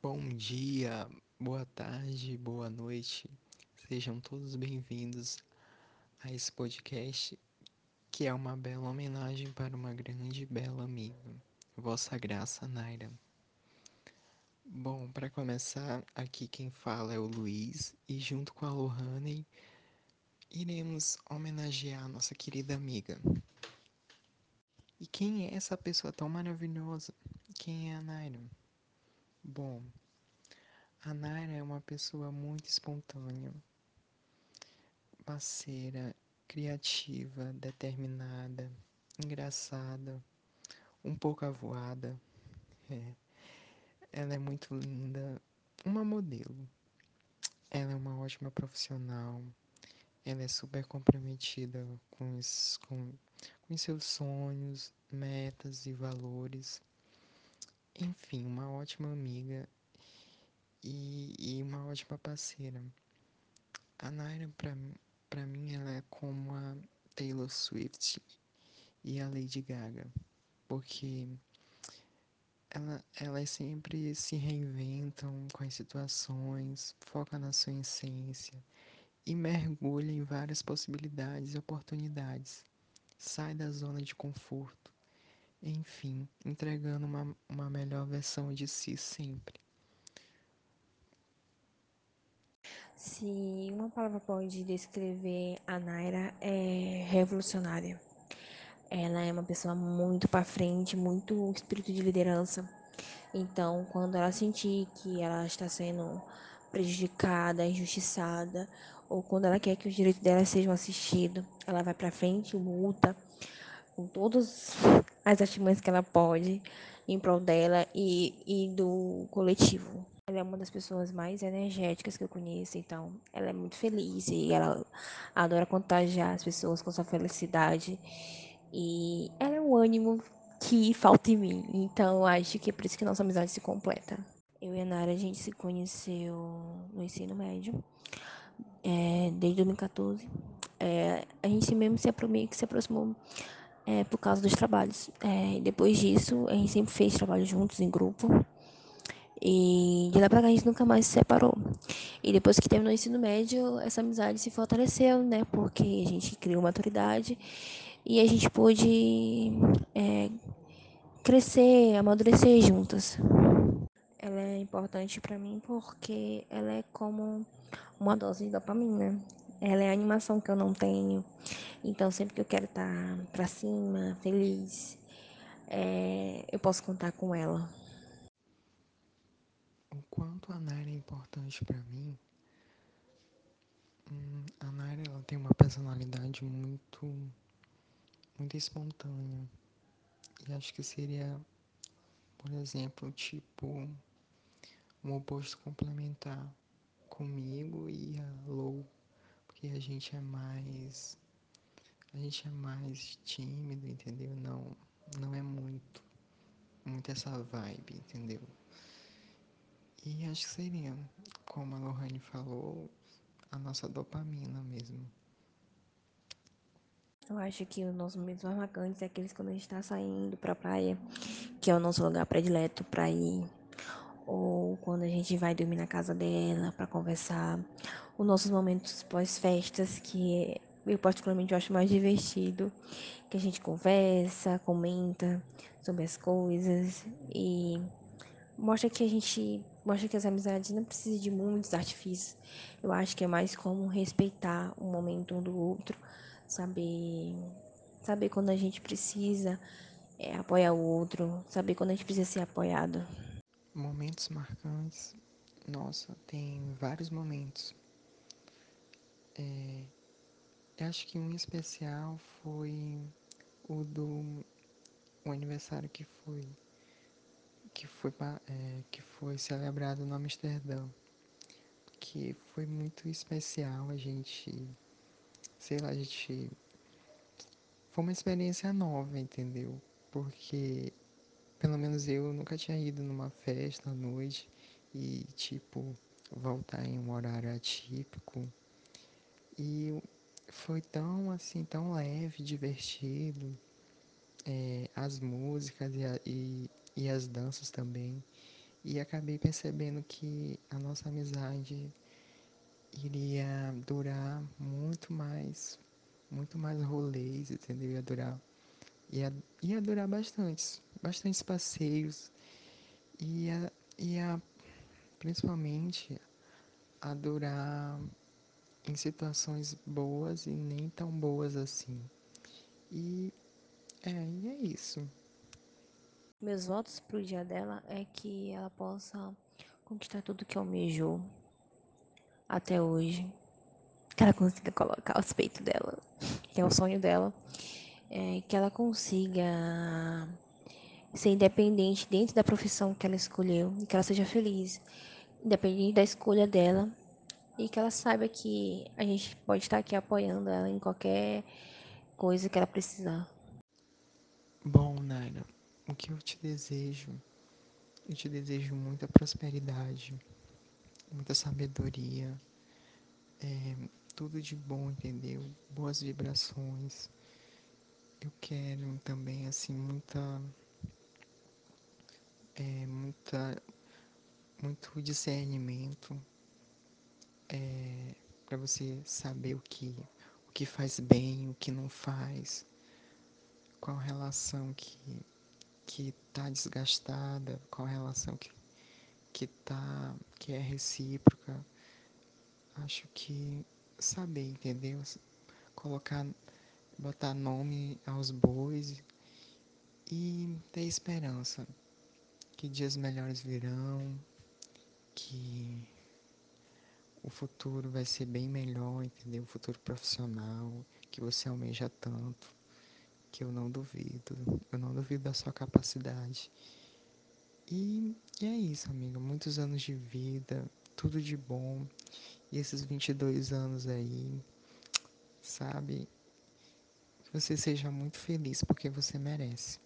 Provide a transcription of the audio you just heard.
Bom dia, boa tarde, boa noite. Sejam todos bem-vindos a esse podcast que é uma bela homenagem para uma grande e bela amiga, Vossa Graça Naira. Bom, para começar, aqui quem fala é o Luiz e junto com a Lohane iremos homenagear nossa querida amiga. E quem é essa pessoa tão maravilhosa? Quem é a Naira? Bom, a Naira é uma pessoa muito espontânea, parceira, criativa, determinada, engraçada, um pouco avoada. É. Ela é muito linda, uma modelo. Ela é uma ótima profissional. Ela é super comprometida com, os, com, com seus sonhos, metas e valores. Enfim, uma ótima amiga e, e uma ótima parceira. A Naira, pra mim, ela é como a Taylor Swift e a Lady Gaga, porque ela, elas sempre se reinventam com as situações, foca na sua essência e mergulha em várias possibilidades e oportunidades. Sai da zona de conforto, enfim, entregando uma, uma melhor versão de si sempre. Se uma palavra pode descrever a Naira, é revolucionária. Ela é uma pessoa muito para frente, muito espírito de liderança. Então, quando ela sentir que ela está sendo prejudicada, injustiçada, ou quando ela quer que os direitos dela sejam assistidos, ela vai para frente, luta com todas as artimanhas que ela pode em prol dela e, e do coletivo. Ela é uma das pessoas mais energéticas que eu conheço, então ela é muito feliz e ela adora contagiar as pessoas com sua felicidade. E ela é um ânimo que falta em mim, então acho que é por isso que nossa amizade se completa. Eu e a Nara, a gente se conheceu no ensino médio, é, desde 2014. É, a gente mesmo se, se aproximou é, por causa dos trabalhos. É, depois disso, a gente sempre fez trabalho juntos, em grupo. E de lá pra cá a gente nunca mais se separou. E depois que terminou o ensino médio, essa amizade se fortaleceu, né? Porque a gente criou maturidade e a gente pôde é, crescer, amadurecer juntas. Ela é importante para mim porque ela é como uma dose de dopamina. Ela é a animação que eu não tenho. Então, sempre que eu quero estar tá pra cima, feliz, é, eu posso contar com ela o quanto a Naira é importante para mim. Hum, a Naira ela tem uma personalidade muito, muito espontânea. E acho que seria, por exemplo, tipo um oposto complementar comigo e a Lou, porque a gente é mais a gente é mais tímido, entendeu? Não, não é muito muito essa vibe, entendeu? E acho que seria, como a Lohane falou, a nossa dopamina mesmo. Eu acho que os nossos momentos mais marcantes é aqueles quando a gente está saindo pra praia, que é o nosso lugar predileto pra ir. Ou quando a gente vai dormir na casa dela para conversar. Os nossos momentos pós-festas, que eu particularmente acho mais divertido. Que a gente conversa, comenta sobre as coisas e mostra que a gente mostra que as amizades não precisam de muitos artifícios. Eu acho que é mais como respeitar o momento um do outro, saber saber quando a gente precisa é, apoiar o outro, saber quando a gente precisa ser apoiado. Momentos marcantes, nossa, tem vários momentos. É, acho que um especial foi o do o aniversário que foi que foi, é, que foi celebrado no Amsterdã. Que foi muito especial, a gente, sei lá, a gente. Foi uma experiência nova, entendeu? Porque, pelo menos eu nunca tinha ido numa festa à noite e, tipo, voltar em um horário atípico. E foi tão, assim, tão leve, divertido. É, as músicas e, a, e, e as danças também E acabei percebendo que a nossa amizade iria durar muito mais, muito mais rolês, entendeu? Ia durar, ia, ia durar bastantes, bastantes passeios, ia, ia principalmente a durar em situações boas e nem tão boas assim. E é, e é isso. Meus votos pro dia dela é que ela possa conquistar tudo que almejou até hoje. Que ela consiga colocar os peitos dela, que é o sonho dela. É, que ela consiga ser independente dentro da profissão que ela escolheu e que ela seja feliz, independente da escolha dela. E que ela saiba que a gente pode estar aqui apoiando ela em qualquer coisa que ela precisar. Bom, Naira, o que eu te desejo? Eu te desejo muita prosperidade, muita sabedoria, é, tudo de bom, entendeu? Boas vibrações. Eu quero também, assim, muita. É, muita. Muito discernimento é, para você saber o que, o que faz bem, o que não faz, qual relação que, que tá desgastada, qual relação que, que, tá, que é recíproca. Acho que saber, entendeu? Colocar, botar nome aos bois e ter esperança que dias melhores virão, que o futuro vai ser bem melhor, entendeu? O futuro profissional que você almeja tanto, que eu não duvido, eu não duvido da sua capacidade. E, e é isso, amiga. Muitos anos de vida, tudo de bom. E esses 22 anos aí, sabe? Que você seja muito feliz porque você merece.